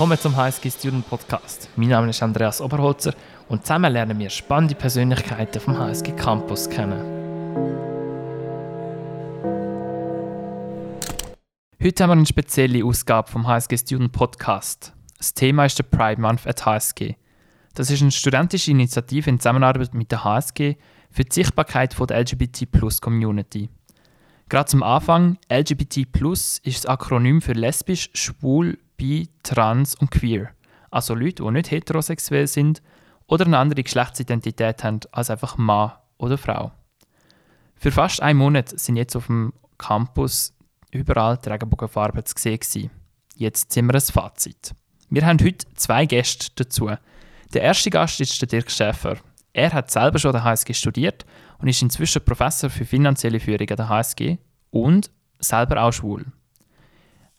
Willkommen zum HSG Student Podcast. Mein Name ist Andreas Oberholzer und zusammen lernen wir spannende Persönlichkeiten vom HSG Campus kennen. Heute haben wir eine spezielle Ausgabe vom HSG Student Podcast. Das Thema ist der Pride Month at HSG. Das ist eine studentische Initiative in Zusammenarbeit mit der HSG für die Sichtbarkeit der LGBT-Plus-Community. Gerade zum Anfang, LGBT ist das Akronym für lesbisch, schwul, bi, trans und queer. Also Leute, die nicht heterosexuell sind oder eine andere Geschlechtsidentität haben als einfach Mann oder Frau. Für fast einen Monat sind jetzt auf dem Campus überall die Regenbogenfarben zu sehen. Jetzt sind wir ein Fazit. Wir haben heute zwei Gäste dazu. Der erste Gast ist der Dirk Schäfer. Er hat selber schon der HSG studiert und ist inzwischen Professor für finanzielle Führung an der HSG und selber auch schwul.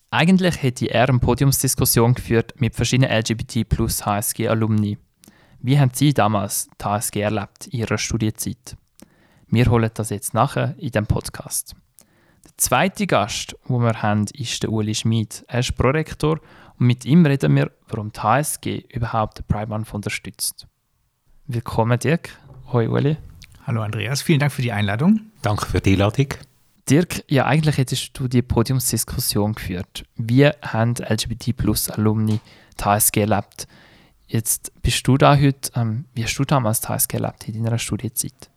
Eigentlich hätte er eine Podiumsdiskussion geführt mit verschiedenen LGBT plus HSG-Alumni. Wie haben Sie damals die HSG erlebt in Ihrer Studienzeit? Wir holen das jetzt nachher in dem Podcast. Der zweite Gast, den wir haben, ist der Uli Schmid. Er ist Prorektor und mit ihm reden wir, warum die HSG überhaupt den Pride Month unterstützt. Willkommen, Dirk. Hoi, Uli. Hallo, Andreas. Vielen Dank für die Einladung. Danke für die Einladung. Dirk, ja, eigentlich hättest du die Podiumsdiskussion geführt. Wie haben LGBT-Plus-Alumni die HSG erlebt? Jetzt bist du da heute. Ähm, wie hast du damals die HSG erlebt in deiner Studienzeit?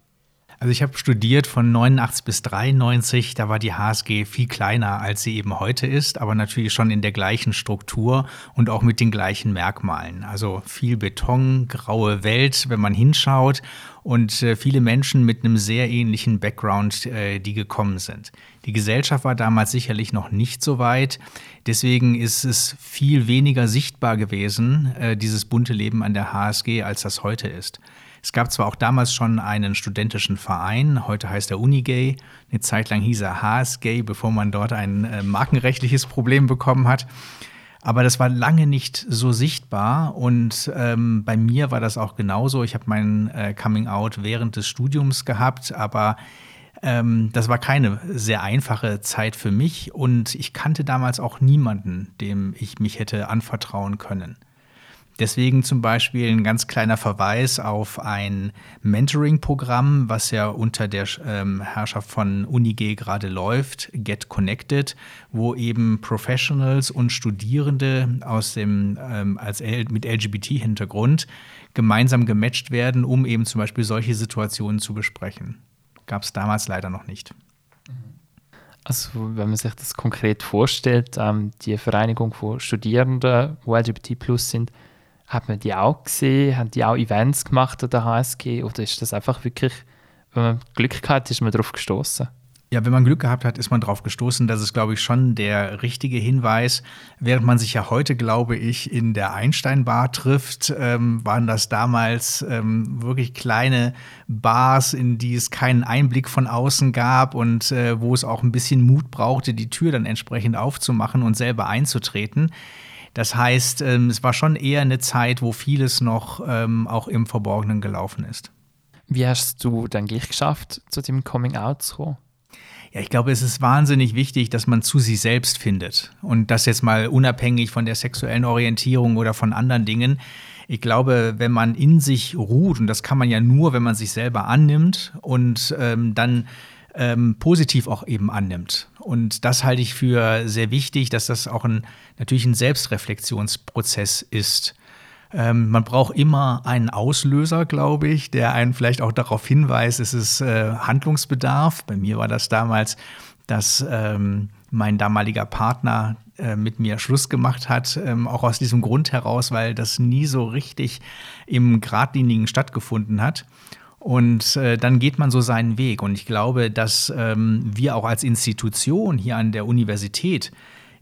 Also ich habe studiert von 89 bis 93, da war die HSG viel kleiner, als sie eben heute ist, aber natürlich schon in der gleichen Struktur und auch mit den gleichen Merkmalen. Also viel Beton, graue Welt, wenn man hinschaut und äh, viele Menschen mit einem sehr ähnlichen Background, äh, die gekommen sind. Die Gesellschaft war damals sicherlich noch nicht so weit, deswegen ist es viel weniger sichtbar gewesen, äh, dieses bunte Leben an der HSG, als das heute ist. Es gab zwar auch damals schon einen studentischen Verein, heute heißt er Unigay. Eine Zeit lang hieß er HSGay, bevor man dort ein äh, markenrechtliches Problem bekommen hat. Aber das war lange nicht so sichtbar und ähm, bei mir war das auch genauso. Ich habe mein äh, Coming Out während des Studiums gehabt, aber ähm, das war keine sehr einfache Zeit für mich und ich kannte damals auch niemanden, dem ich mich hätte anvertrauen können. Deswegen zum Beispiel ein ganz kleiner Verweis auf ein Mentoring-Programm, was ja unter der ähm, Herrschaft von UniG gerade läuft, Get Connected, wo eben Professionals und Studierende aus dem, ähm, als L mit LGBT-Hintergrund gemeinsam gematcht werden, um eben zum Beispiel solche Situationen zu besprechen. Gab es damals leider noch nicht. Also, wenn man sich das konkret vorstellt, ähm, die Vereinigung von Studierenden, die LGBT plus sind, hat man die auch gesehen? Haben die auch Events gemacht an der HSG? Oder ist das einfach wirklich, wenn man Glück gehabt ist man darauf gestoßen? Ja, wenn man Glück gehabt hat, ist man darauf gestoßen. Das ist, glaube ich, schon der richtige Hinweis. Während man sich ja heute, glaube ich, in der Einstein-Bar trifft, ähm, waren das damals ähm, wirklich kleine Bars, in die es keinen Einblick von außen gab und äh, wo es auch ein bisschen Mut brauchte, die Tür dann entsprechend aufzumachen und selber einzutreten. Das heißt, ähm, es war schon eher eine Zeit, wo vieles noch ähm, auch im Verborgenen gelaufen ist. Wie hast du dann gleich geschafft, zu dem Coming Out zu kommen? Ja, ich glaube, es ist wahnsinnig wichtig, dass man zu sich selbst findet. Und das jetzt mal unabhängig von der sexuellen Orientierung oder von anderen Dingen. Ich glaube, wenn man in sich ruht, und das kann man ja nur, wenn man sich selber annimmt und ähm, dann ähm, positiv auch eben annimmt. Und das halte ich für sehr wichtig, dass das auch ein, natürlich ein Selbstreflexionsprozess ist. Ähm, man braucht immer einen Auslöser, glaube ich, der einen vielleicht auch darauf hinweist, es ist äh, Handlungsbedarf. Bei mir war das damals, dass ähm, mein damaliger Partner äh, mit mir Schluss gemacht hat, ähm, auch aus diesem Grund heraus, weil das nie so richtig im Gradlinigen stattgefunden hat. Und äh, dann geht man so seinen Weg. Und ich glaube, dass ähm, wir auch als Institution hier an der Universität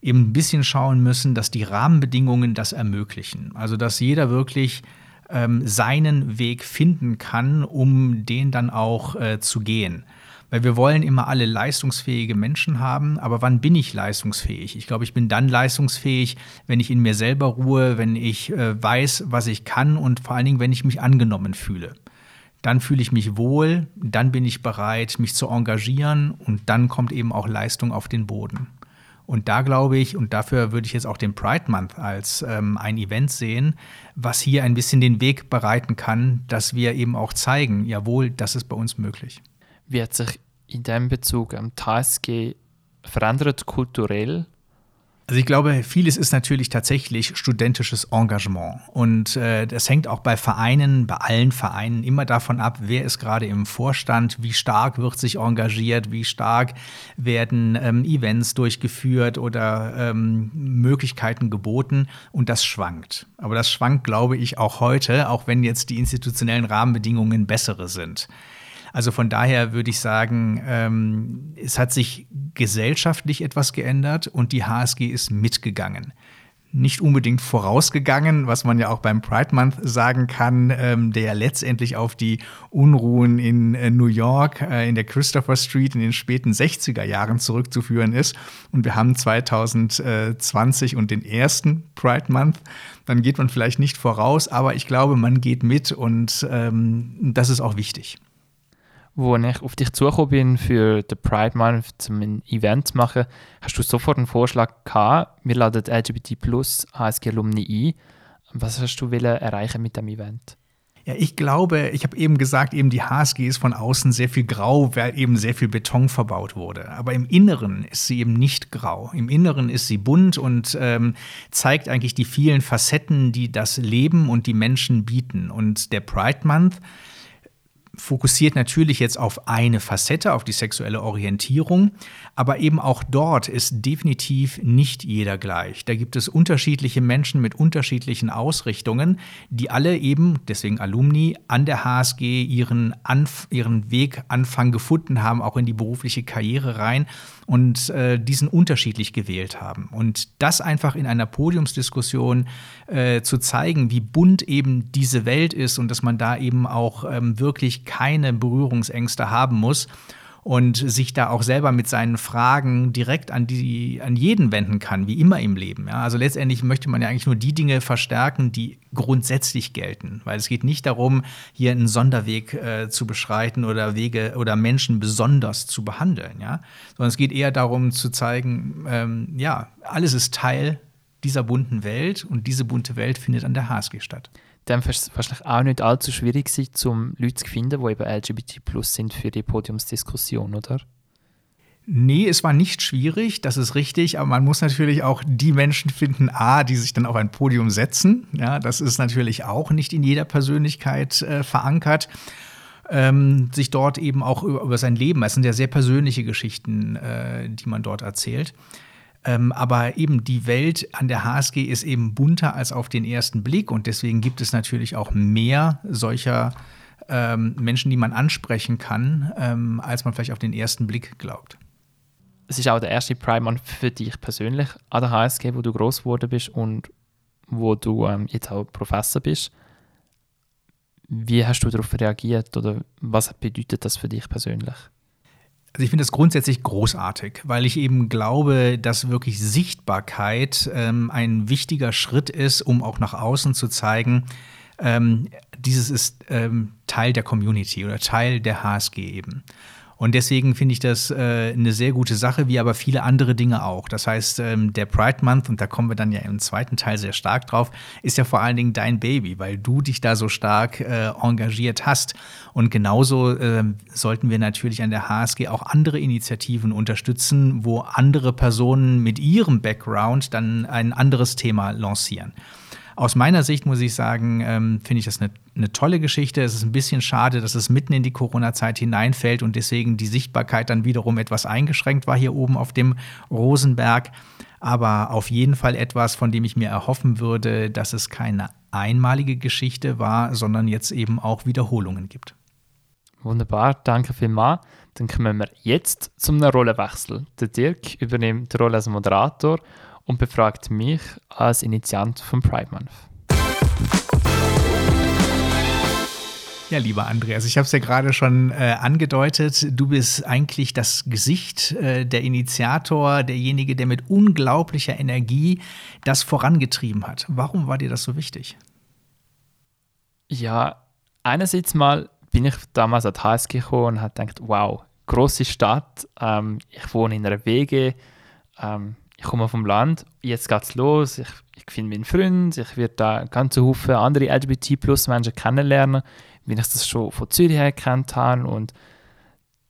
eben ein bisschen schauen müssen, dass die Rahmenbedingungen das ermöglichen. Also dass jeder wirklich ähm, seinen Weg finden kann, um den dann auch äh, zu gehen. Weil wir wollen immer alle leistungsfähige Menschen haben, aber wann bin ich leistungsfähig? Ich glaube, ich bin dann leistungsfähig, wenn ich in mir selber ruhe, wenn ich äh, weiß, was ich kann und vor allen Dingen, wenn ich mich angenommen fühle dann fühle ich mich wohl, dann bin ich bereit, mich zu engagieren und dann kommt eben auch Leistung auf den Boden. Und da glaube ich, und dafür würde ich jetzt auch den Pride Month als ähm, ein Event sehen, was hier ein bisschen den Weg bereiten kann, dass wir eben auch zeigen, jawohl, das ist bei uns möglich. Wie hat sich in dem Bezug am TSG verändert kulturell also ich glaube, vieles ist natürlich tatsächlich studentisches Engagement. Und äh, das hängt auch bei Vereinen, bei allen Vereinen immer davon ab, wer ist gerade im Vorstand, wie stark wird sich engagiert, wie stark werden ähm, Events durchgeführt oder ähm, Möglichkeiten geboten. Und das schwankt. Aber das schwankt, glaube ich, auch heute, auch wenn jetzt die institutionellen Rahmenbedingungen bessere sind. Also von daher würde ich sagen, ähm, es hat sich gesellschaftlich etwas geändert und die HSG ist mitgegangen nicht unbedingt vorausgegangen, was man ja auch beim Pride Month sagen kann, ähm, der letztendlich auf die Unruhen in äh, New York, äh, in der Christopher Street in den späten 60er Jahren zurückzuführen ist. Und wir haben 2020 und den ersten Pride Month. Dann geht man vielleicht nicht voraus, aber ich glaube, man geht mit und ähm, das ist auch wichtig wo ich auf dich zugekommen bin, für den Pride Month zum ein Event zu machen, hast du sofort einen Vorschlag gehabt, wir laden LGBT Plus HSG Alumni ein. Was hast du erreichen mit dem Event? Ja, ich glaube, ich habe eben gesagt, eben die HSG ist von außen sehr viel grau, weil eben sehr viel Beton verbaut wurde. Aber im Inneren ist sie eben nicht grau. Im Inneren ist sie bunt und ähm, zeigt eigentlich die vielen Facetten, die das Leben und die Menschen bieten. Und der Pride Month fokussiert natürlich jetzt auf eine Facette, auf die sexuelle Orientierung, aber eben auch dort ist definitiv nicht jeder gleich. Da gibt es unterschiedliche Menschen mit unterschiedlichen Ausrichtungen, die alle eben, deswegen Alumni, an der HSG ihren, Anf ihren Weg Anfang gefunden haben, auch in die berufliche Karriere rein und äh, diesen unterschiedlich gewählt haben. Und das einfach in einer Podiumsdiskussion äh, zu zeigen, wie bunt eben diese Welt ist und dass man da eben auch ähm, wirklich keine Berührungsängste haben muss und sich da auch selber mit seinen Fragen direkt an, die, an jeden wenden kann, wie immer im Leben. Ja? Also letztendlich möchte man ja eigentlich nur die Dinge verstärken, die grundsätzlich gelten, weil es geht nicht darum, hier einen Sonderweg äh, zu beschreiten oder Wege oder Menschen besonders zu behandeln, ja? sondern es geht eher darum zu zeigen, ähm, ja, alles ist Teil dieser bunten Welt und diese bunte Welt findet an der HSG statt dann es wahrscheinlich auch nicht allzu schwierig sein, um Leute zu finden, die eben LGBT plus sind für die Podiumsdiskussion, oder? Nee, es war nicht schwierig, das ist richtig, aber man muss natürlich auch die Menschen finden, A, die sich dann auf ein Podium setzen. Ja, das ist natürlich auch nicht in jeder Persönlichkeit äh, verankert. Ähm, sich dort eben auch über, über, sein Leben, es sind ja sehr persönliche Geschichten, äh, die man dort erzählt. Ähm, aber eben die Welt an der HSG ist eben bunter als auf den ersten Blick und deswegen gibt es natürlich auch mehr solcher ähm, Menschen, die man ansprechen kann, ähm, als man vielleicht auf den ersten Blick glaubt. Es ist auch der erste Prime für dich persönlich an der HSG, wo du groß geworden bist und wo du ähm, jetzt auch Professor bist. Wie hast du darauf reagiert oder was bedeutet das für dich persönlich? Also ich finde das grundsätzlich großartig, weil ich eben glaube, dass wirklich Sichtbarkeit ähm, ein wichtiger Schritt ist, um auch nach außen zu zeigen, ähm, dieses ist ähm, Teil der Community oder Teil der HSG eben. Und deswegen finde ich das äh, eine sehr gute Sache, wie aber viele andere Dinge auch. Das heißt, ähm, der Pride Month, und da kommen wir dann ja im zweiten Teil sehr stark drauf, ist ja vor allen Dingen dein Baby, weil du dich da so stark äh, engagiert hast. Und genauso äh, sollten wir natürlich an der HSG auch andere Initiativen unterstützen, wo andere Personen mit ihrem Background dann ein anderes Thema lancieren. Aus meiner Sicht muss ich sagen, ähm, finde ich das eine, eine tolle Geschichte. Es ist ein bisschen schade, dass es mitten in die Corona-Zeit hineinfällt und deswegen die Sichtbarkeit dann wiederum etwas eingeschränkt war hier oben auf dem Rosenberg. Aber auf jeden Fall etwas, von dem ich mir erhoffen würde, dass es keine einmalige Geschichte war, sondern jetzt eben auch Wiederholungen gibt. Wunderbar, danke vielmals. Dann kommen wir jetzt zum Rollenwechsel. Der Dirk übernimmt die Rolle als Moderator und befragt mich als Initiant vom Pride Month. Ja, lieber Andreas, ich habe es ja gerade schon äh, angedeutet. Du bist eigentlich das Gesicht, äh, der Initiator, derjenige, der mit unglaublicher Energie das vorangetrieben hat. Warum war dir das so wichtig? Ja, einerseits mal bin ich damals an die HSG gekommen und habe gedacht, wow, große Stadt, ähm, ich wohne in einer Wege, ähm, ich komme vom Land, jetzt geht's los, ich, ich finde meinen Freund, ich werde da ganz Haufen andere LGBT-Plus-Menschen kennenlernen, wie ich das schon von Zürich her kennt habe und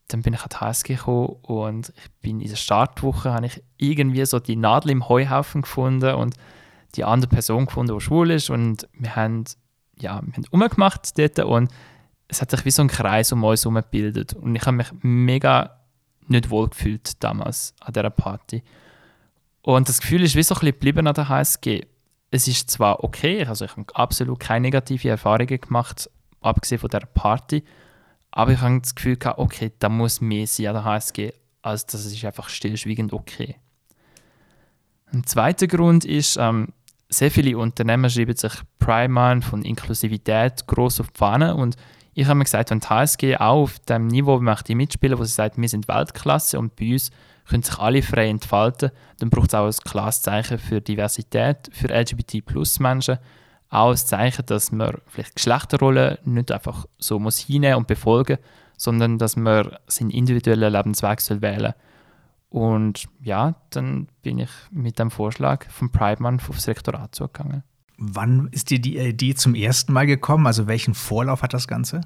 dann bin ich an die HSG gekommen und ich bin in der Startwoche, habe ich irgendwie so die Nadel im Heuhaufen gefunden und die andere Person gefunden, die schwul ist und wir haben, ja, wir haben umgemacht dort und es hat sich wie so ein Kreis um uns herum gebildet und ich habe mich mega nicht wohl gefühlt damals an dieser Party. Und das Gefühl ist wie so ein bisschen geblieben an der HSG. Es ist zwar okay, also ich habe absolut keine negativen Erfahrungen gemacht, abgesehen von der Party, aber ich habe das Gefühl gehabt, okay, da muss mehr sein an der HSG, als das ist einfach stillschweigend okay. Ein zweiter Grund ist, ähm, sehr viele Unternehmen schreiben sich Prime von Inklusivität groß auf die Fahne. Und ich habe mir gesagt, wenn die HSG auch auf dem Niveau möchte mitspielen, wo sie sagt, wir sind Weltklasse und bei uns können sich alle frei entfalten, dann braucht es auch ein klares Zeichen für Diversität, für LGBT-Plus-Menschen, auch ein Zeichen, dass man vielleicht Geschlechterrollen nicht einfach so muss hinnehmen und befolgen, sondern dass man seinen individuellen Lebensweg soll wählen Und ja, dann bin ich mit dem Vorschlag vom Pride Month aufs Rektorat zugegangen. Wann ist dir die Idee zum ersten Mal gekommen? Also welchen Vorlauf hat das Ganze?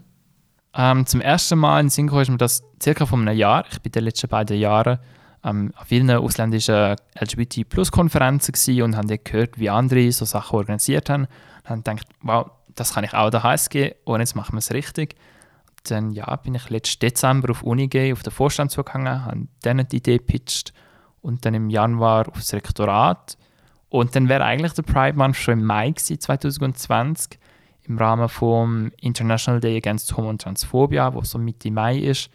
Ähm, zum ersten Mal in Synchro ist mir das circa vor einem Jahr. Ich bin die letzten beiden Jahre ähm, an vielen ausländischen LGBT-Plus-Konferenzen und habe gehört, wie andere so Sachen organisiert haben. Und habe gedacht, wow, das kann ich auch der HSG und jetzt machen wir es richtig. Und dann ja, bin ich letzten Dezember auf Uni gegangen, auf den Vorstand zugegangen, habe denen die Idee gepitcht und dann im Januar aufs Rektorat und dann wäre eigentlich der Pride Month schon im Mai gewesen, 2020 im Rahmen vom International Day Against Homo und Transphobia, wo so Mitte Mai ist,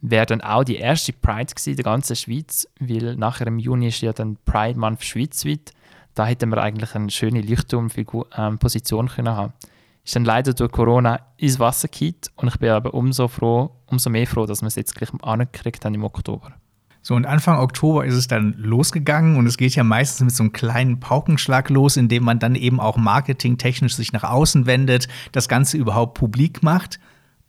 wäre dann auch die erste Pride gewesen, der ganzen Schweiz, weil nachher im Juni ist ja dann Pride Month schweizweit. Da hätten wir eigentlich eine schöne Leuchtturmposition ähm, können haben. Ist dann leider durch Corona ins Wasser gekippt und ich bin aber umso froh, umso mehr froh, dass wir es jetzt gleich angekriegt haben im Oktober. So, und Anfang Oktober ist es dann losgegangen und es geht ja meistens mit so einem kleinen Paukenschlag los, indem man dann eben auch marketingtechnisch sich nach außen wendet, das Ganze überhaupt publik macht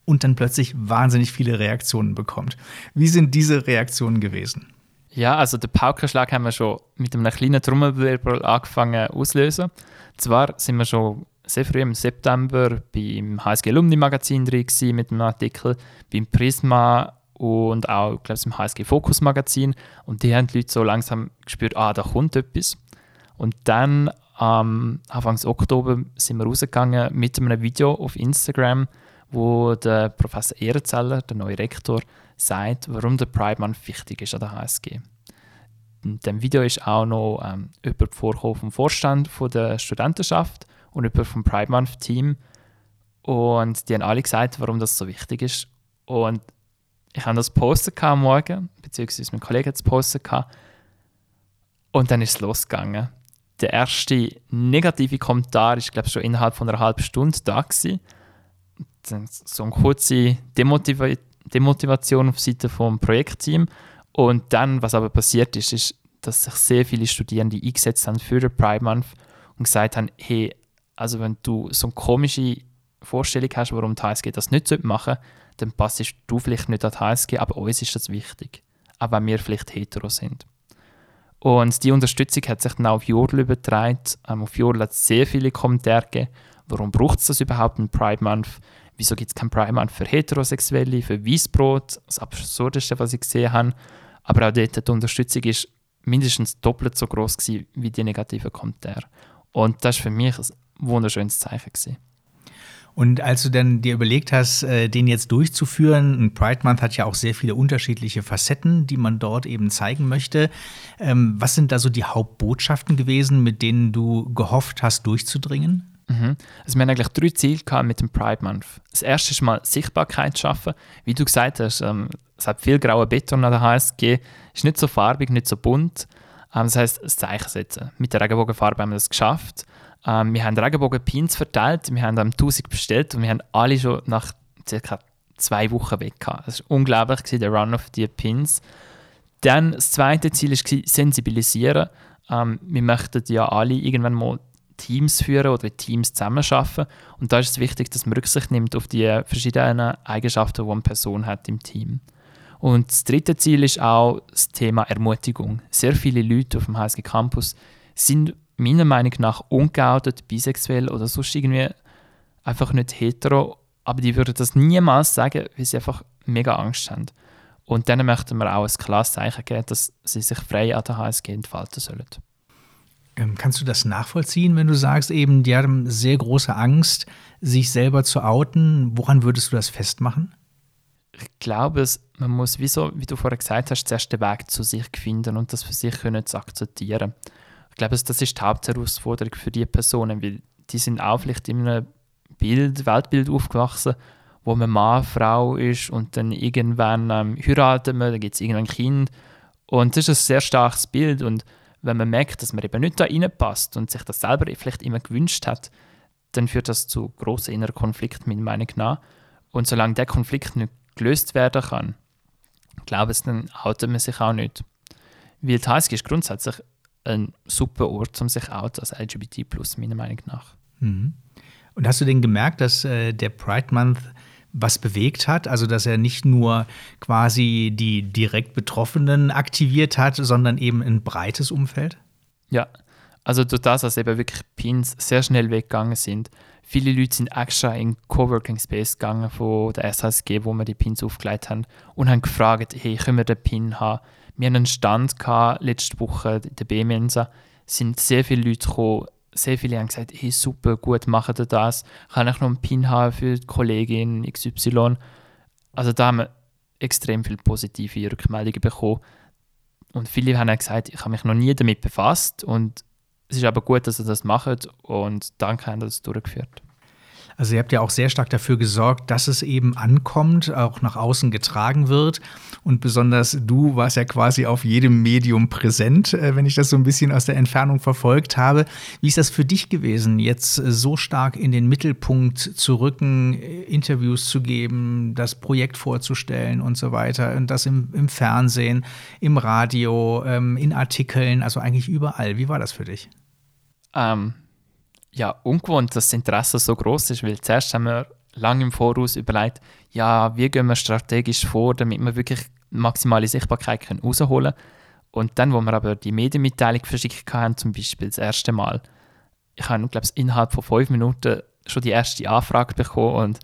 und dann plötzlich wahnsinnig viele Reaktionen bekommt. Wie sind diese Reaktionen gewesen? Ja, also den Paukenschlag haben wir schon mit einem kleinen Trommelwirbel angefangen auszulösen. Zwar sind wir schon sehr früh im September beim HSG Alumni Magazin drin mit einem Artikel, beim Prisma und auch, glaube ich, im HSG Fokus Magazin. Und die haben die Leute so langsam gespürt, ah, da kommt etwas. Und dann am ähm, Anfang Oktober sind wir rausgegangen mit einem Video auf Instagram, wo der Professor Ehrenzeller, der neue Rektor, sagt, warum der Pride Month wichtig ist an der HSG. In dem Video ist auch noch ähm, jemand vorgekommen vom Vorstand von der Studentenschaft und jemand vom Pride Month Team. Und die haben alle gesagt, warum das so wichtig ist. Und ich habe das Poster am Morgen, beziehungsweise mein Kollege hat Poster gehabt. Und dann ist es losgegangen. Der erste negative Kommentar ist, glaube ich, schon innerhalb von einer halben Stunde da gewesen. So eine kurze Demotiva Demotivation auf Seite vom Projektteam. Und dann, was aber passiert ist, ist, dass sich sehr viele Studierende eingesetzt haben für den Pride Month und gesagt haben, hey, also wenn du so eine komische Vorstellung hast, warum die HSG das nicht machen sollte, dann passt du vielleicht nicht an die HSG, aber uns ist das wichtig. Auch wenn wir vielleicht hetero sind. Und die Unterstützung hat sich dann auf Jodel übertragen. Ähm, auf Jodel hat es sehr viele Kommentare gegeben. Warum braucht es das überhaupt, einen Pride Month? Wieso gibt es keinen Pride Month für Heterosexuelle, für Weißbrot? Das Absurdeste, was ich gesehen habe. Aber auch dort die Unterstützung ist mindestens doppelt so groß wie die negativen Kommentare. Und das war für mich ein wunderschönes Zeichen. Gewesen. Und als du dann dir überlegt hast, äh, den jetzt durchzuführen, ein Pride Month hat ja auch sehr viele unterschiedliche Facetten, die man dort eben zeigen möchte. Ähm, was sind da so die Hauptbotschaften gewesen, mit denen du gehofft hast, durchzudringen? Mhm. Also wir haben eigentlich drei Ziele mit dem Pride Month. Das erste ist mal Sichtbarkeit schaffen. Wie du gesagt hast, ähm, es hat viel graue Beton an der HSG, ist nicht so farbig, nicht so bunt. Ähm, das heißt, das Zeichen setzen. Mit der Regenbogenfarbe haben wir das geschafft. Ähm, wir haben Regenbogen-Pins verteilt, wir haben dann 1000 bestellt und wir haben alle schon nach circa zwei Wochen weg gehabt. Das war unglaublich, der Run auf die Pins. Dann das zweite Ziel war sensibilisieren. Ähm, wir möchten ja alle irgendwann mal Teams führen oder Teams zusammenarbeiten. Und da ist es wichtig, dass man Rücksicht nimmt auf die verschiedenen Eigenschaften, die eine Person hat im Team. Und das dritte Ziel ist auch das Thema Ermutigung. Sehr viele Leute auf dem HSG Campus sind meiner Meinung nach ungeoutet, bisexuell oder sonst irgendwie einfach nicht hetero, aber die würden das niemals sagen, weil sie einfach mega Angst haben. Und denen möchten wir auch ein klares Zeichen geben, dass sie sich frei an der HSG entfalten sollen. Ähm, kannst du das nachvollziehen, wenn du sagst, eben, die haben sehr große Angst, sich selber zu outen? Woran würdest du das festmachen? Ich glaube, man muss, wie, so, wie du vorher gesagt hast, zuerst den Weg zu sich finden und das für sich können zu akzeptieren. Ich glaube, das ist die Hauptherausforderung für die Personen, weil die sind auch vielleicht in einem Bild, Weltbild aufgewachsen, wo man Mann, Frau ist und dann irgendwann ähm, heiraten wir, dann gibt es irgendein Kind. Und das ist ein sehr starkes Bild und wenn man merkt, dass man eben nicht da reinpasst und sich das selber vielleicht immer gewünscht hat, dann führt das zu großen inneren Konflikten, meiner Meinung nach. Und solange der Konflikt nicht gelöst werden kann, glaube ich, dann outet man sich auch nicht. Weil die ist grundsätzlich ein super Ort, um sich outen als LGBT+, meiner Meinung nach. Mhm. Und hast du denn gemerkt, dass äh, der Pride Month was bewegt hat, also dass er nicht nur quasi die direkt Betroffenen aktiviert hat, sondern eben ein breites Umfeld? Ja, also durch das, dass eben wirklich Pins sehr schnell weggegangen sind. Viele Leute sind extra in Coworking Space gegangen von der SHSG, wo wir die Pins aufgelegt haben und haben gefragt, hey, können wir den Pin haben? Wir haben einen Stand gehabt, letzte Woche in der B-Mensa, sind sehr viele Leute gekommen, sehr viele haben gesagt, hey, super, gut, machen ihr das. Kann ich noch einen Pin haben für die Kollegin XY? Also da haben wir extrem viele positive Rückmeldungen bekommen. Und viele haben gesagt, ich habe mich noch nie damit befasst und es ist aber gut, dass ihr das macht und danke, haben das durchgeführt. Also ihr habt ja auch sehr stark dafür gesorgt, dass es eben ankommt, auch nach außen getragen wird. Und besonders du warst ja quasi auf jedem Medium präsent, äh, wenn ich das so ein bisschen aus der Entfernung verfolgt habe. Wie ist das für dich gewesen, jetzt so stark in den Mittelpunkt zu rücken, Interviews zu geben, das Projekt vorzustellen und so weiter und das im, im Fernsehen, im Radio, ähm, in Artikeln, also eigentlich überall. Wie war das für dich? Ähm, ja, ungewohnt, dass das Interesse so groß ist, weil zuerst haben wir lange im Voraus überlegt, ja, wie gehen wir strategisch vor, damit wir wirklich maximale Sichtbarkeit können rausholen können. Und dann, wo wir aber die Medienmitteilung verschickt haben, zum Beispiel das erste Mal, ich habe, glaube ich, innerhalb von fünf Minuten schon die erste Anfrage bekommen und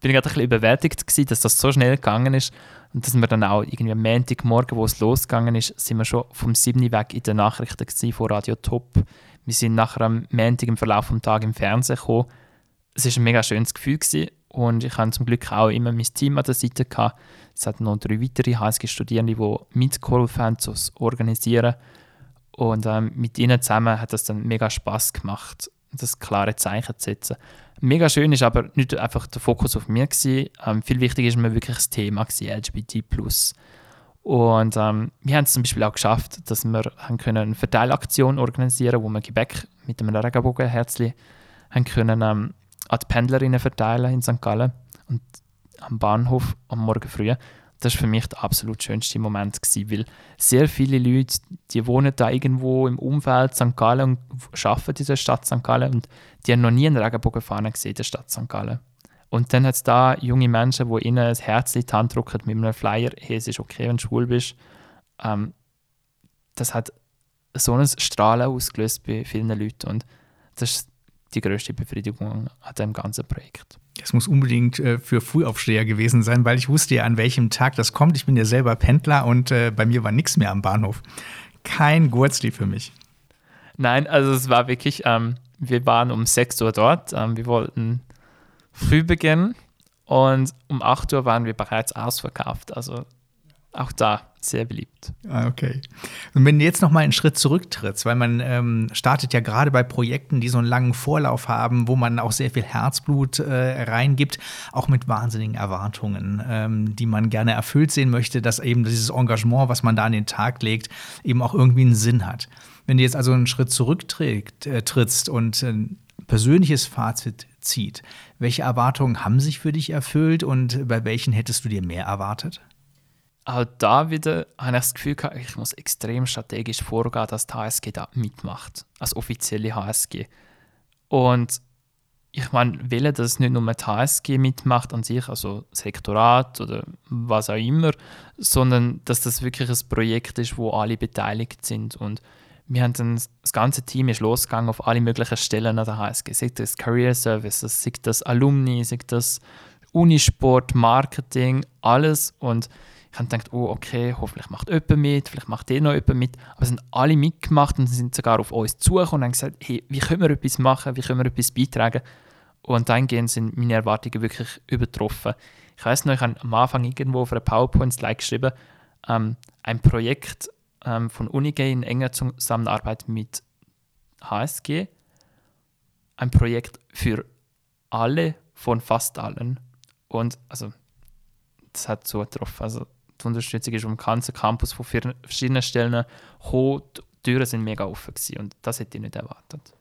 bin gerade ein bisschen überwältigt gewesen, dass das so schnell gegangen ist und dass wir dann auch irgendwie am Montagmorgen, wo es losgegangen ist, sind wir schon vom 7. weg in den Nachrichten gewesen, von Radio Top wir sind nachher am Montag im Verlauf des Tages im Fernsehen gekommen. Es war ein mega schönes Gefühl gewesen. und ich hatte zum Glück auch immer mein Team an der Seite. Gehabt. Es hat noch drei weitere HSG-Studierende, die mitgeholfen haben, zu organisieren. Und ähm, mit ihnen zusammen hat es dann mega Spaß gemacht, das klare Zeichen zu setzen. Mega schön ist aber nicht einfach der Fokus auf mir. Ähm, viel wichtiger ist mir wirklich das Thema LGBT+. Und ähm, wir haben es zum Beispiel auch geschafft, dass wir haben können eine Verteilaktion organisieren wo wir Gebäck mit einem Regenbogenherzli haben können, ähm, an die Pendlerinnen verteilen in St. Gallen und am Bahnhof am Morgen früh. Das war für mich der absolut schönste Moment, gewesen, weil sehr viele Leute, die wohnen da irgendwo im Umfeld St. Gallen und arbeiten in der Stadt St. Gallen und die haben noch nie einen Regenbogenfahne gesehen in der Stadt St. Gallen. Und dann hat es da junge Menschen, die ihnen ein Herz in die Hand drücken mit einem Flyer, hey, es ist okay, wenn du schwul bist. Ähm, das hat so ein Strahlen ausgelöst bei vielen Leuten und das ist die größte Befriedigung an dem ganzen Projekt. Es muss unbedingt äh, für Frühaufsteher gewesen sein, weil ich wusste ja, an welchem Tag das kommt. Ich bin ja selber Pendler und äh, bei mir war nichts mehr am Bahnhof. Kein Gurzli für mich. Nein, also es war wirklich, ähm, wir waren um 6 Uhr dort. Ähm, wir wollten Frühbeginn und um 8 Uhr waren wir bereits ausverkauft. Also auch da sehr beliebt. Ah, okay. Und wenn du jetzt noch mal einen Schritt zurücktrittst, weil man ähm, startet ja gerade bei Projekten, die so einen langen Vorlauf haben, wo man auch sehr viel Herzblut äh, reingibt, auch mit wahnsinnigen Erwartungen, ähm, die man gerne erfüllt sehen möchte, dass eben dieses Engagement, was man da an den Tag legt, eben auch irgendwie einen Sinn hat. Wenn du jetzt also einen Schritt zurücktrittst äh, und ein persönliches Fazit zieht. Welche Erwartungen haben sich für dich erfüllt und bei welchen hättest du dir mehr erwartet? Auch da wieder habe ich das Gefühl, ich muss extrem strategisch vorgehen, dass die HSG da mitmacht, als offizielle HSG. Und ich meine, will, dass nicht nur die HSG mitmacht an sich, also das Rektorat oder was auch immer, sondern dass das wirklich ein Projekt ist, wo alle beteiligt sind und wir haben dann, das ganze Team ist losgegangen auf alle möglichen Stellen an der HSG. Sei das Career Services, sei das Alumni, sei das Unisport, Marketing, alles. Und ich habe gedacht, oh, okay, hoffentlich macht jemand mit, vielleicht macht ihr noch jemand mit. Aber es sind alle mitgemacht und sind sogar auf uns zugekommen und haben gesagt, hey, wie können wir etwas machen, wie können wir etwas beitragen? Und dahingehend sind meine Erwartungen wirklich übertroffen. Ich weiß noch, ich habe am Anfang irgendwo auf einer PowerPoint-Slide geschrieben, ähm, ein Projekt ähm, von Unigay in enger Zusammenarbeit mit HSG, ein Projekt für alle von fast allen. Und also, das hat so getroffen. Also, die Unterstützung ist vom ganzen Campus von verschiedenen Stellen gekommen. Die Türen sind mega offen gewesen und das hätte ich nicht erwartet.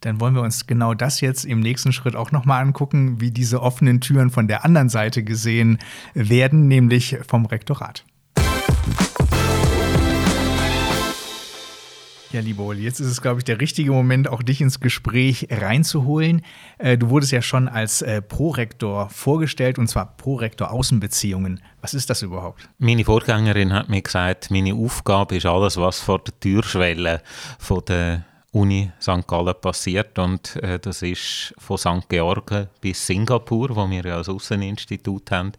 Dann wollen wir uns genau das jetzt im nächsten Schritt auch nochmal angucken, wie diese offenen Türen von der anderen Seite gesehen werden, nämlich vom Rektorat. Ja, liebe Oli, jetzt ist es, glaube ich, der richtige Moment, auch dich ins Gespräch reinzuholen. Äh, du wurdest ja schon als äh, Prorektor vorgestellt, und zwar Prorektor Außenbeziehungen. Was ist das überhaupt? Meine Vorgängerin hat mir gesagt, meine Aufgabe ist alles, was vor der Türschwelle von der Uni St. Gallen passiert. Und äh, das ist von St. Georgen bis Singapur, wo wir ja als Außeninstitut haben.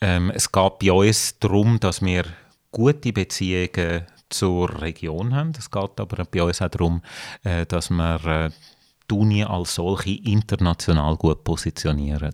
Ähm, es geht bei uns darum, dass wir gute Beziehungen zur Region haben. Es geht aber bei uns auch darum, äh, dass wir äh, die Uni als solche international gut positionieren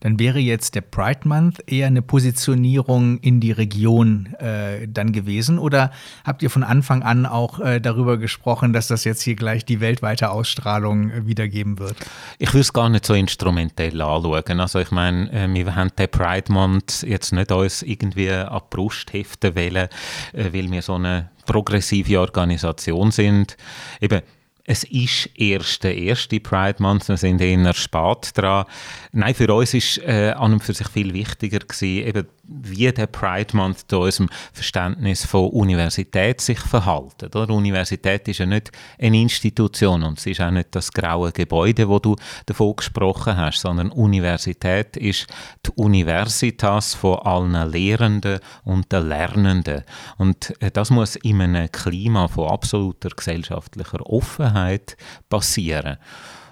dann wäre jetzt der Pride Month eher eine Positionierung in die Region äh, dann gewesen? Oder habt ihr von Anfang an auch äh, darüber gesprochen, dass das jetzt hier gleich die weltweite Ausstrahlung äh, wiedergeben wird? Ich würde es gar nicht so instrumentell anschauen. Also ich meine, äh, wir haben den Pride Month jetzt nicht uns irgendwie an die Brust heften wollen, äh, weil wir so eine progressive Organisation sind. Eben, es ist erst der erste Pride Month, wir sind eher spät dran. Nein, für uns ist äh, an und für sich viel wichtiger gewesen, eben wie der Pride Month zu unserem Verständnis von Universität sich verhalten. Oder? Universität ist ja nicht eine Institution und es ist auch nicht das graue Gebäude, wo du davon gesprochen hast, sondern Universität ist die Universitas von allen Lehrenden und den Lernenden. Und äh, das muss in einem Klima von absoluter gesellschaftlicher Offenheit passieren.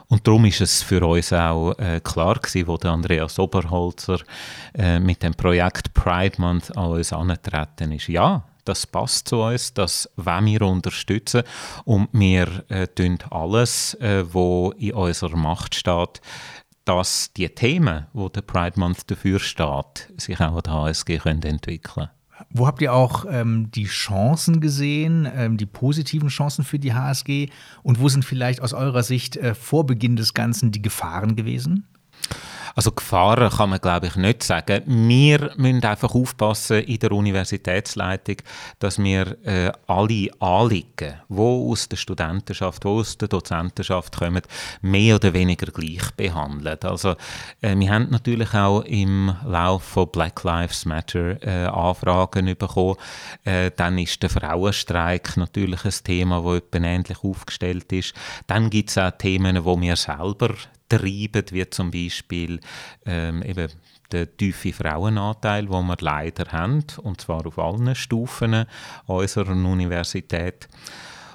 Und darum ist es für uns auch äh, klar gewesen, wo der Andreas Oberholzer äh, mit dem Projekt Pride Month an uns angetreten ist. Ja, das passt zu uns, das wollen wir unterstützen und wir äh, tun alles, äh, wo in unserer Macht steht, dass die Themen, wo der Pride Month dafür steht, sich auch an der HSG können entwickeln können. Wo habt ihr auch ähm, die Chancen gesehen, ähm, die positiven Chancen für die HSG? Und wo sind vielleicht aus eurer Sicht äh, vor Beginn des Ganzen die Gefahren gewesen? Also Gefahren kann man glaube ich nicht sagen. Wir müssen einfach aufpassen in der Universitätsleitung, dass wir äh, alle Anliegen, die aus der Studentenschaft, die aus der Dozentenschaft kommen, mehr oder weniger gleich behandeln. Also äh, wir haben natürlich auch im Lauf von Black Lives Matter äh, Anfragen bekommen. Äh, dann ist der Frauenstreik natürlich ein Thema, das ähnlich aufgestellt ist. Dann gibt es auch Themen, wo wir selber treiben, wie zum Beispiel ähm, eben der tiefe Frauenanteil, den wir leider haben, und zwar auf allen Stufen unserer Universität.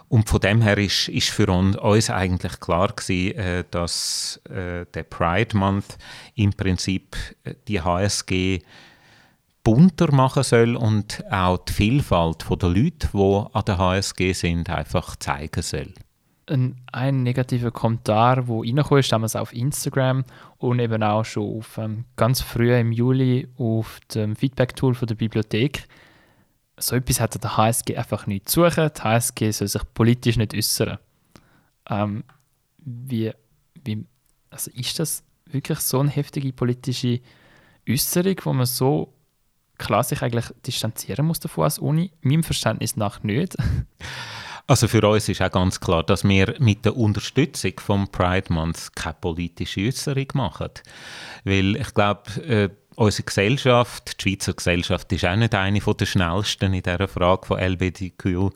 Und von dem her ist, ist für uns eigentlich klar gewesen, äh, dass äh, der Pride Month im Prinzip äh, die HSG bunter machen soll und auch die Vielfalt der Leute, die an der HSG sind, einfach zeigen soll ein, ein negativer Kommentar, der reingekommen ist, damals auf Instagram und eben auch schon auf, ähm, ganz früh im Juli auf dem Feedback-Tool der Bibliothek. So etwas hat der HSG einfach nicht zu suchen. Die HSG soll sich politisch nicht äußern. Ähm, wie, wie, also ist das wirklich so eine heftige politische Äußerung, wo man so klar sich eigentlich distanzieren muss davon als Uni? Meinem Verständnis nach nicht. Also für uns ist auch ganz klar, dass wir mit der Unterstützung vom Pride Month keine politische Äußerung machen. Weil ich glaube, äh, unsere Gesellschaft, die Schweizer Gesellschaft, ist auch nicht eine der schnellsten in dieser Frage von LGBTQ.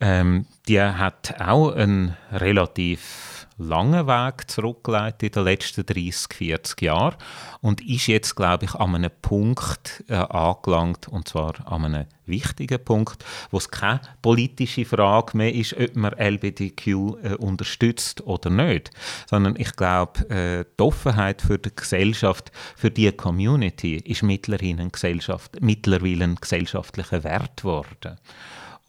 Ähm, die hat auch einen relativ langen Weg zurückgelegt in den letzten 30, 40 Jahren und ist jetzt, glaube ich, an einem Punkt äh, angelangt, und zwar an einem wichtigen Punkt, wo es keine politische Frage mehr ist, ob man LBDQ äh, unterstützt oder nicht, sondern ich glaube, äh, die Offenheit für die Gesellschaft, für die Community ist mittlerweile ein, Gesellschaft, mittlerweile ein gesellschaftlicher Wert geworden.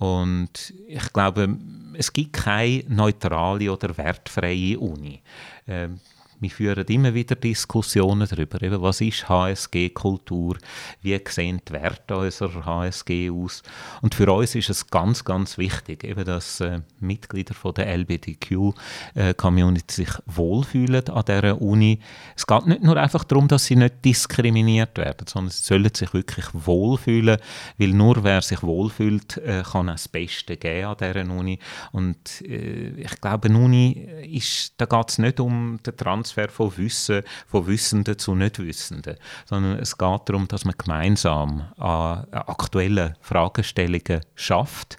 Und ich glaube, es gibt keine neutrale oder wertfreie Uni. Ähm, wir führen immer wieder Diskussionen darüber, eben, was ist HSG-Kultur, wie sehen die Werte unserer HSG aus. Und für uns ist es ganz, ganz wichtig, eben, dass äh, Mitglieder von der LGBTQ-Community äh, sich wohlfühlen an dieser Uni. Es geht nicht nur einfach darum, dass sie nicht diskriminiert werden, sondern sie sollen sich wirklich wohlfühlen, weil nur wer sich wohlfühlt, äh, kann auch das Beste geben an dieser Uni. Und äh, ich glaube, eine Uni ist, da geht es nicht um den Trans Transfer von Wissen, von Wissenden zu Nichtwissenden, sondern es geht darum, dass man gemeinsam an aktuellen Fragestellungen schafft.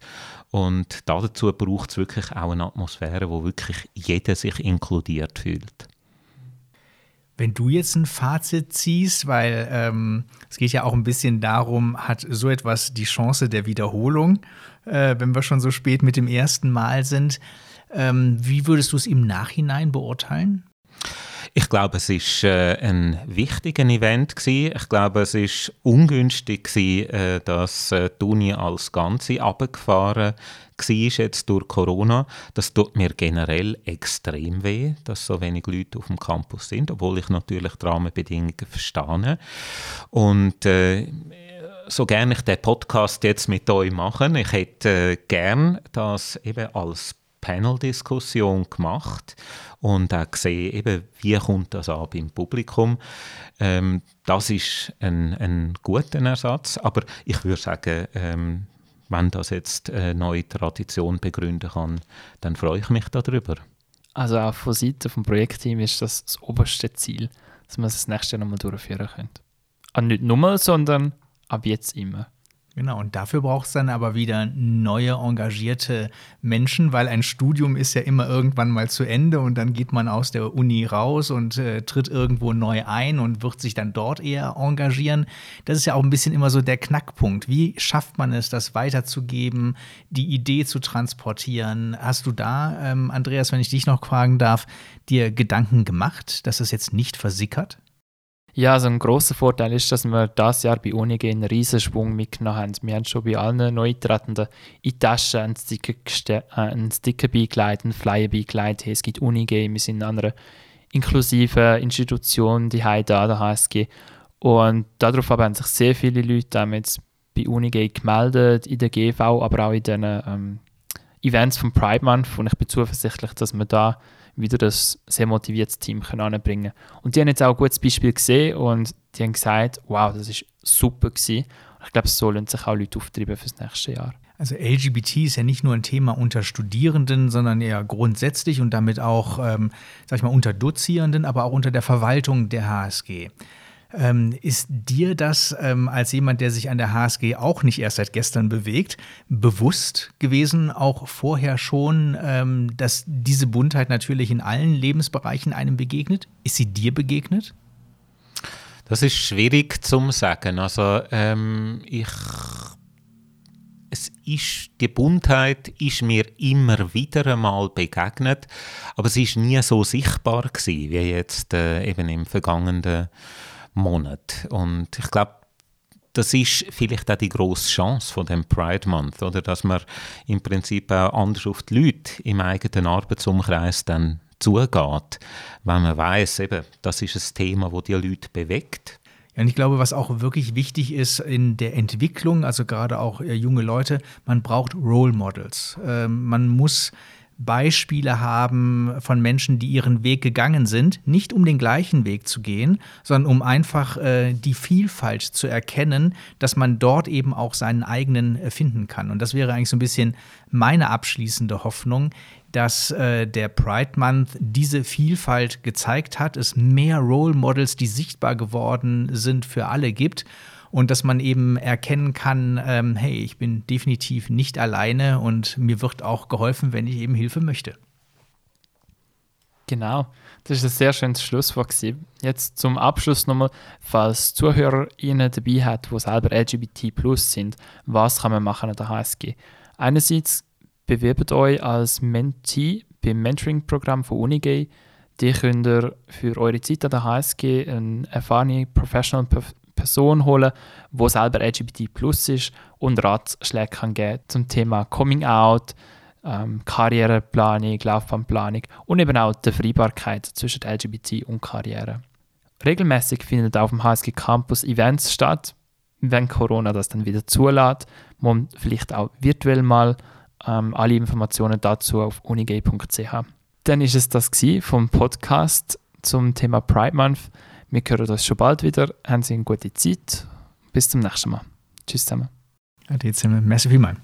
Und dazu braucht es wirklich auch eine Atmosphäre, wo wirklich jeder sich inkludiert fühlt. Wenn du jetzt ein Fazit ziehst, weil ähm, es geht ja auch ein bisschen darum, hat so etwas die Chance der Wiederholung, äh, wenn wir schon so spät mit dem ersten Mal sind. Ähm, wie würdest du es im Nachhinein beurteilen? Ich glaube, es ist äh, ein wichtiges Event gewesen. Ich glaube, es ist ungünstig gewesen, äh, dass äh, die Uni als Ganze abgefahren war jetzt durch Corona. Das tut mir generell extrem weh, dass so wenig Leute auf dem Campus sind, obwohl ich natürlich die Rahmenbedingungen verstehe. Und äh, so gerne ich den Podcast jetzt mit euch mache, ich hätte äh, gern das eben als Panel-Diskussion gemacht und auch gesehen, eben, wie kommt das an beim Publikum. Ähm, das ist ein, ein guter Ersatz, aber ich würde sagen, ähm, wenn das jetzt eine neue Tradition begründen kann, dann freue ich mich darüber. Also auch von Seiten des Projektteams ist das das oberste Ziel, dass man das nächste Jahr nochmal durchführen könnte. Und nicht nur, sondern ab jetzt immer. Genau, und dafür braucht es dann aber wieder neue, engagierte Menschen, weil ein Studium ist ja immer irgendwann mal zu Ende und dann geht man aus der Uni raus und äh, tritt irgendwo neu ein und wird sich dann dort eher engagieren. Das ist ja auch ein bisschen immer so der Knackpunkt. Wie schafft man es, das weiterzugeben, die Idee zu transportieren? Hast du da, ähm, Andreas, wenn ich dich noch fragen darf, dir Gedanken gemacht, dass es jetzt nicht versickert? Ja, also ein großer Vorteil ist, dass wir dieses Jahr bei UNIG einen Riesenschwung mitgenommen haben. Wir haben schon bei allen Neutretenden in die Tasche einen Sticker, äh, einen Sticker beigelegt, einen Flyer beigelegt. Es gibt UNIG, wir sind in einer inklusiven Institution, die da, der HSG. Und darauf haben sich sehr viele Leute jetzt bei UNIG gemeldet, in der GV, aber auch in den ähm, Events vom Pride Month. Und ich bin zuversichtlich, dass wir da wieder das sehr motiviertes Team anbringen können. Und die haben jetzt auch ein gutes Beispiel gesehen und die haben gesagt, wow, das ist super gewesen. Ich glaube, so lohnt sich auch Leute auftreiben fürs nächste Jahr. Also LGBT ist ja nicht nur ein Thema unter Studierenden, sondern eher grundsätzlich und damit auch, ähm, sag ich mal, unter Dozierenden, aber auch unter der Verwaltung der HSG. Ähm, ist dir das ähm, als jemand, der sich an der HSG auch nicht erst seit gestern bewegt, bewusst gewesen, auch vorher schon, ähm, dass diese Buntheit natürlich in allen Lebensbereichen einem begegnet? Ist sie dir begegnet? Das ist schwierig zu sagen. Also ähm, ich es ist, die Buntheit ist mir immer wieder einmal begegnet, aber sie ist nie so sichtbar gewesen, wie jetzt äh, eben im vergangenen Monat. Und ich glaube, das ist vielleicht auch die grosse Chance von dem Pride Month, oder? dass man im Prinzip auch anders auf die Leute im eigenen Arbeitsumkreis dann zugeht, wenn man weiß, eben, das ist ein Thema, das die Leute bewegt. Ja, und ich glaube, was auch wirklich wichtig ist in der Entwicklung, also gerade auch äh, junge Leute, man braucht Role Models. Ähm, man muss Beispiele haben von Menschen, die ihren Weg gegangen sind, nicht um den gleichen Weg zu gehen, sondern um einfach äh, die Vielfalt zu erkennen, dass man dort eben auch seinen eigenen äh, finden kann. Und das wäre eigentlich so ein bisschen meine abschließende Hoffnung, dass äh, der Pride Month diese Vielfalt gezeigt hat, es mehr Role Models, die sichtbar geworden sind, für alle gibt und dass man eben erkennen kann, ähm, hey, ich bin definitiv nicht alleine und mir wird auch geholfen, wenn ich eben Hilfe möchte. Genau, das ist ein sehr schönes Schlusswort. Jetzt zum Abschluss nochmal, falls ZuhörerInnen dabei hat, die selber LGBT sind, was kann man machen an der HSG? Einerseits bewerbt euch als Mentee beim Mentoring-Programm von Unigay. Die könnt ihr für eure Zeit an der HSG eine erfahrene Professional Person holen, die selber LGBT ist und Ratschläge kann geben zum Thema Coming Out, ähm, Karriereplanung, Laufbahnplanung und eben auch die Vereinbarkeit zwischen LGBT und Karriere. Regelmäßig findet auf dem HSG Campus Events statt, wenn Corona das dann wieder zulässt, man vielleicht auch virtuell mal ähm, alle Informationen dazu auf unigay.ch. Dann ist es das vom Podcast zum Thema Pride Month. Wir hören uns schon bald wieder. Haben Sie eine gute Zeit. Bis zum nächsten Mal. Tschüss zusammen. Ade zusammen. Merci vielmals.